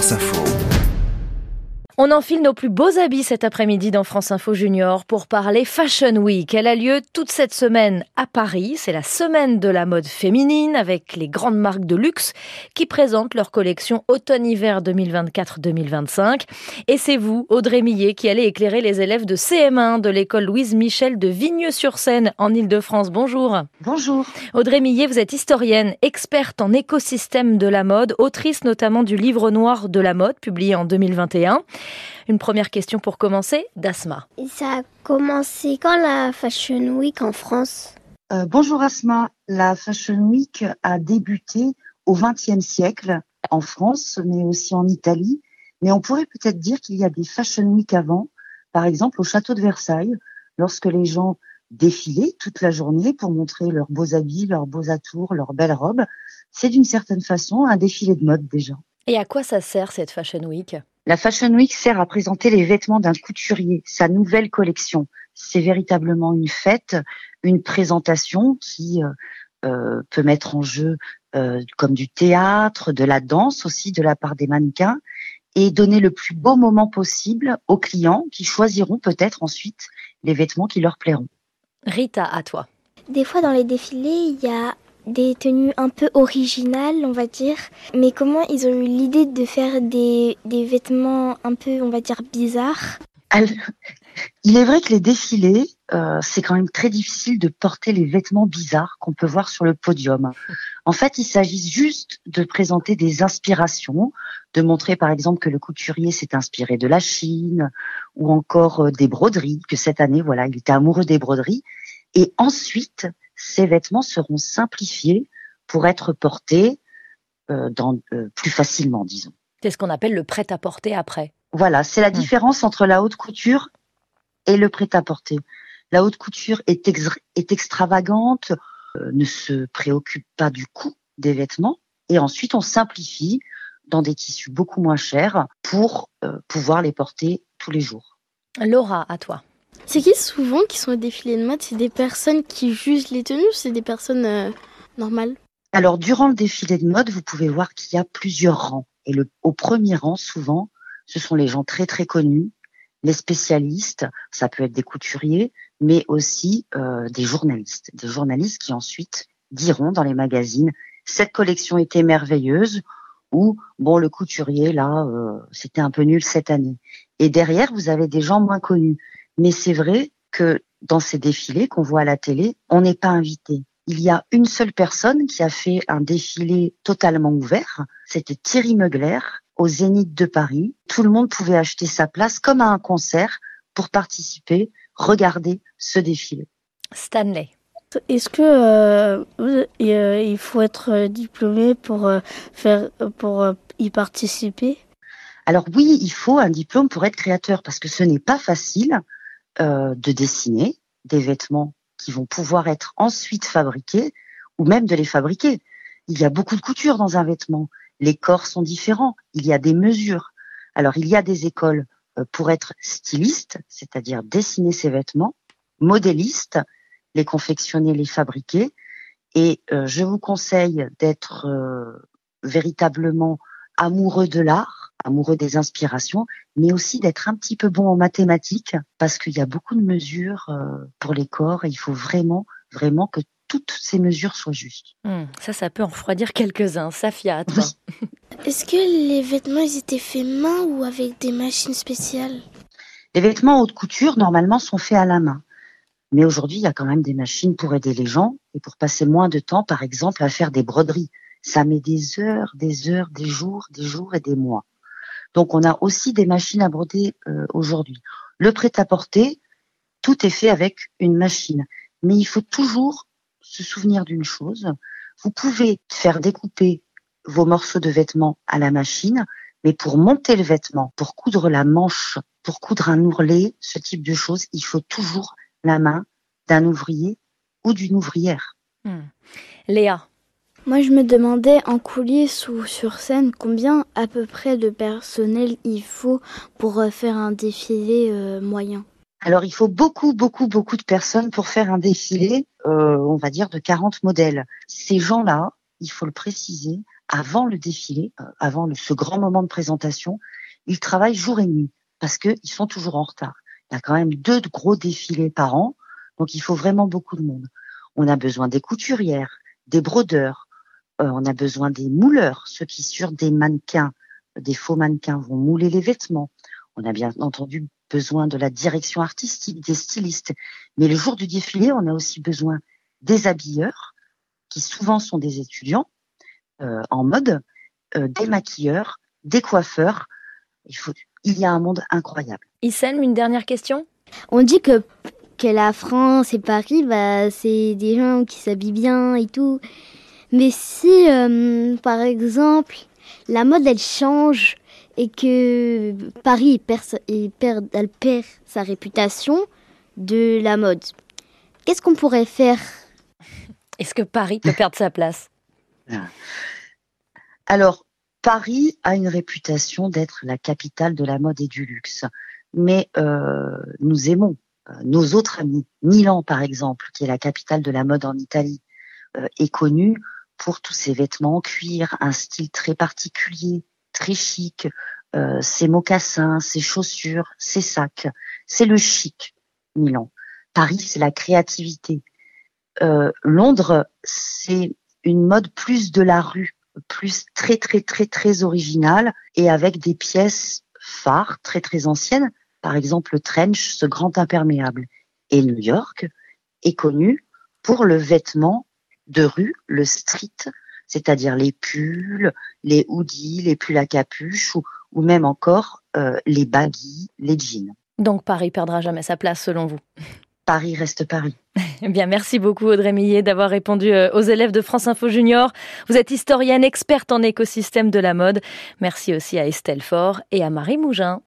France Info. On enfile nos plus beaux habits cet après-midi dans France Info Junior pour parler Fashion Week. Elle a lieu toute cette semaine à Paris. C'est la semaine de la mode féminine avec les grandes marques de luxe qui présentent leur collection automne-hiver 2024-2025. Et c'est vous, Audrey Millet, qui allez éclairer les élèves de CM1 de l'école Louise Michel de Vigneux-sur-Seine en Ile-de-France. Bonjour. Bonjour. Audrey Millet, vous êtes historienne, experte en écosystème de la mode, autrice notamment du livre noir de la mode publié en 2021. Une première question pour commencer, Dasma. Ça a commencé quand la Fashion Week en France? Euh, Bonjour Asma, la Fashion Week a débuté au XXe siècle en France, mais aussi en Italie. Mais on pourrait peut-être dire qu'il y a des Fashion Week avant, par exemple au château de Versailles, lorsque les gens défilaient toute la journée pour montrer leurs beaux habits, leurs beaux atours, leurs belles robes. C'est d'une certaine façon un défilé de mode déjà. Et à quoi ça sert cette Fashion Week? La Fashion Week sert à présenter les vêtements d'un couturier, sa nouvelle collection. C'est véritablement une fête, une présentation qui euh, euh, peut mettre en jeu euh, comme du théâtre, de la danse aussi de la part des mannequins et donner le plus beau moment possible aux clients qui choisiront peut-être ensuite les vêtements qui leur plairont. Rita, à toi. Des fois dans les défilés, il y a des tenues un peu originales, on va dire. Mais comment ils ont eu l'idée de faire des, des vêtements un peu, on va dire, bizarres? Il est vrai que les défilés, euh, c'est quand même très difficile de porter les vêtements bizarres qu'on peut voir sur le podium. En fait, il s'agit juste de présenter des inspirations, de montrer par exemple que le couturier s'est inspiré de la Chine ou encore euh, des broderies, que cette année, voilà, il était amoureux des broderies. Et ensuite, ces vêtements seront simplifiés pour être portés euh, dans, euh, plus facilement, disons. C'est ce qu'on appelle le prêt-à-porter après. Voilà, c'est la mmh. différence entre la haute couture et le prêt-à-porter. La haute couture est, est extravagante, euh, ne se préoccupe pas du coût des vêtements, et ensuite on simplifie dans des tissus beaucoup moins chers pour pouvoir les porter tous les jours. Laura, à toi. C'est qui souvent qui sont au défilé de mode? C'est des personnes qui jugent les tenues ou c'est des personnes euh, normales? Alors, durant le défilé de mode, vous pouvez voir qu'il y a plusieurs rangs. Et le, au premier rang, souvent, ce sont les gens très très connus, les spécialistes, ça peut être des couturiers, mais aussi euh, des journalistes. Des journalistes qui ensuite diront dans les magazines, cette collection était merveilleuse, ou bon, le couturier, là, euh, c'était un peu nul cette année. Et derrière, vous avez des gens moins connus. Mais c'est vrai que dans ces défilés qu'on voit à la télé, on n'est pas invité. Il y a une seule personne qui a fait un défilé totalement ouvert. C'était Thierry Meugler au Zénith de Paris. Tout le monde pouvait acheter sa place comme à un concert pour participer, regarder ce défilé. Stanley. Est-ce que euh, euh, il faut être diplômé pour euh, faire pour y participer? Alors oui, il faut un diplôme pour être créateur parce que ce n'est pas facile. Euh, de dessiner des vêtements qui vont pouvoir être ensuite fabriqués ou même de les fabriquer. Il y a beaucoup de couture dans un vêtement. Les corps sont différents. Il y a des mesures. Alors, il y a des écoles euh, pour être styliste, c'est-à-dire dessiner ces vêtements, modéliste, les confectionner, les fabriquer. Et euh, je vous conseille d'être véritablement amoureux de l'art, amoureux des inspirations, mais aussi d'être un petit peu bon en mathématiques, parce qu'il y a beaucoup de mesures euh, pour les corps et il faut vraiment, vraiment que toutes ces mesures soient justes. Hmm, ça, ça peut en refroidir quelques-uns. Safia, à toi. Est-ce que les vêtements, ils étaient faits main ou avec des machines spéciales? Les vêtements haute couture, normalement, sont faits à la main. Mais aujourd'hui, il y a quand même des machines pour aider les gens et pour passer moins de temps, par exemple, à faire des broderies. Ça met des heures, des heures, des jours, des jours et des mois. Donc on a aussi des machines à broder euh, aujourd'hui. Le prêt-à-porter, tout est fait avec une machine. Mais il faut toujours se souvenir d'une chose. Vous pouvez faire découper vos morceaux de vêtements à la machine, mais pour monter le vêtement, pour coudre la manche, pour coudre un ourlet, ce type de choses, il faut toujours la main d'un ouvrier ou d'une ouvrière. Hmm. Léa, moi, je me demandais en coulisses ou sur scène combien à peu près de personnel il faut pour euh, faire un défilé euh, moyen? Alors, il faut beaucoup, beaucoup, beaucoup de personnes pour faire un défilé, euh, on va dire, de 40 modèles. Ces gens-là, il faut le préciser, avant le défilé, avant ce grand moment de présentation, ils travaillent jour et nuit parce qu'ils sont toujours en retard. Il y a quand même deux gros défilés par an, donc il faut vraiment beaucoup de monde. On a besoin des couturières, des brodeurs, on a besoin des mouleurs, ceux qui sur des mannequins, des faux mannequins vont mouler les vêtements. On a bien entendu besoin de la direction artistique, des stylistes. Mais le jour du défilé, on a aussi besoin des habilleurs, qui souvent sont des étudiants euh, en mode, euh, des maquilleurs, des coiffeurs. Il, faut, il y a un monde incroyable. Issel, une dernière question? On dit que, que la France et Paris, bah, c'est des gens qui s'habillent bien et tout. Mais si, euh, par exemple, la mode, elle change et que Paris perd, perd, elle perd sa réputation de la mode, qu'est-ce qu'on pourrait faire? Est-ce que Paris peut perdre sa place? Alors, Paris a une réputation d'être la capitale de la mode et du luxe, mais euh, nous aimons euh, nos autres amis. Milan, par exemple, qui est la capitale de la mode en Italie, euh, est connue pour tous ses vêtements en cuir, un style très particulier, très chic, euh, ses mocassins, ses chaussures, ses sacs. C'est le chic, Milan. Paris, c'est la créativité. Euh, Londres, c'est une mode plus de la rue, plus très très très très originale et avec des pièces phares très très anciennes. Par exemple, le trench, ce grand imperméable. Et New York est connu pour le vêtement de rue, le street, c'est-à-dire les pulls, les hoodies, les pulls à capuche ou, ou même encore euh, les baggy, les jeans. Donc Paris perdra jamais sa place selon vous Paris reste Paris. Eh bien, merci beaucoup Audrey Millet d'avoir répondu euh, aux élèves de France Info Junior. Vous êtes historienne experte en écosystème de la mode. Merci aussi à Estelle Faure et à Marie Mougin.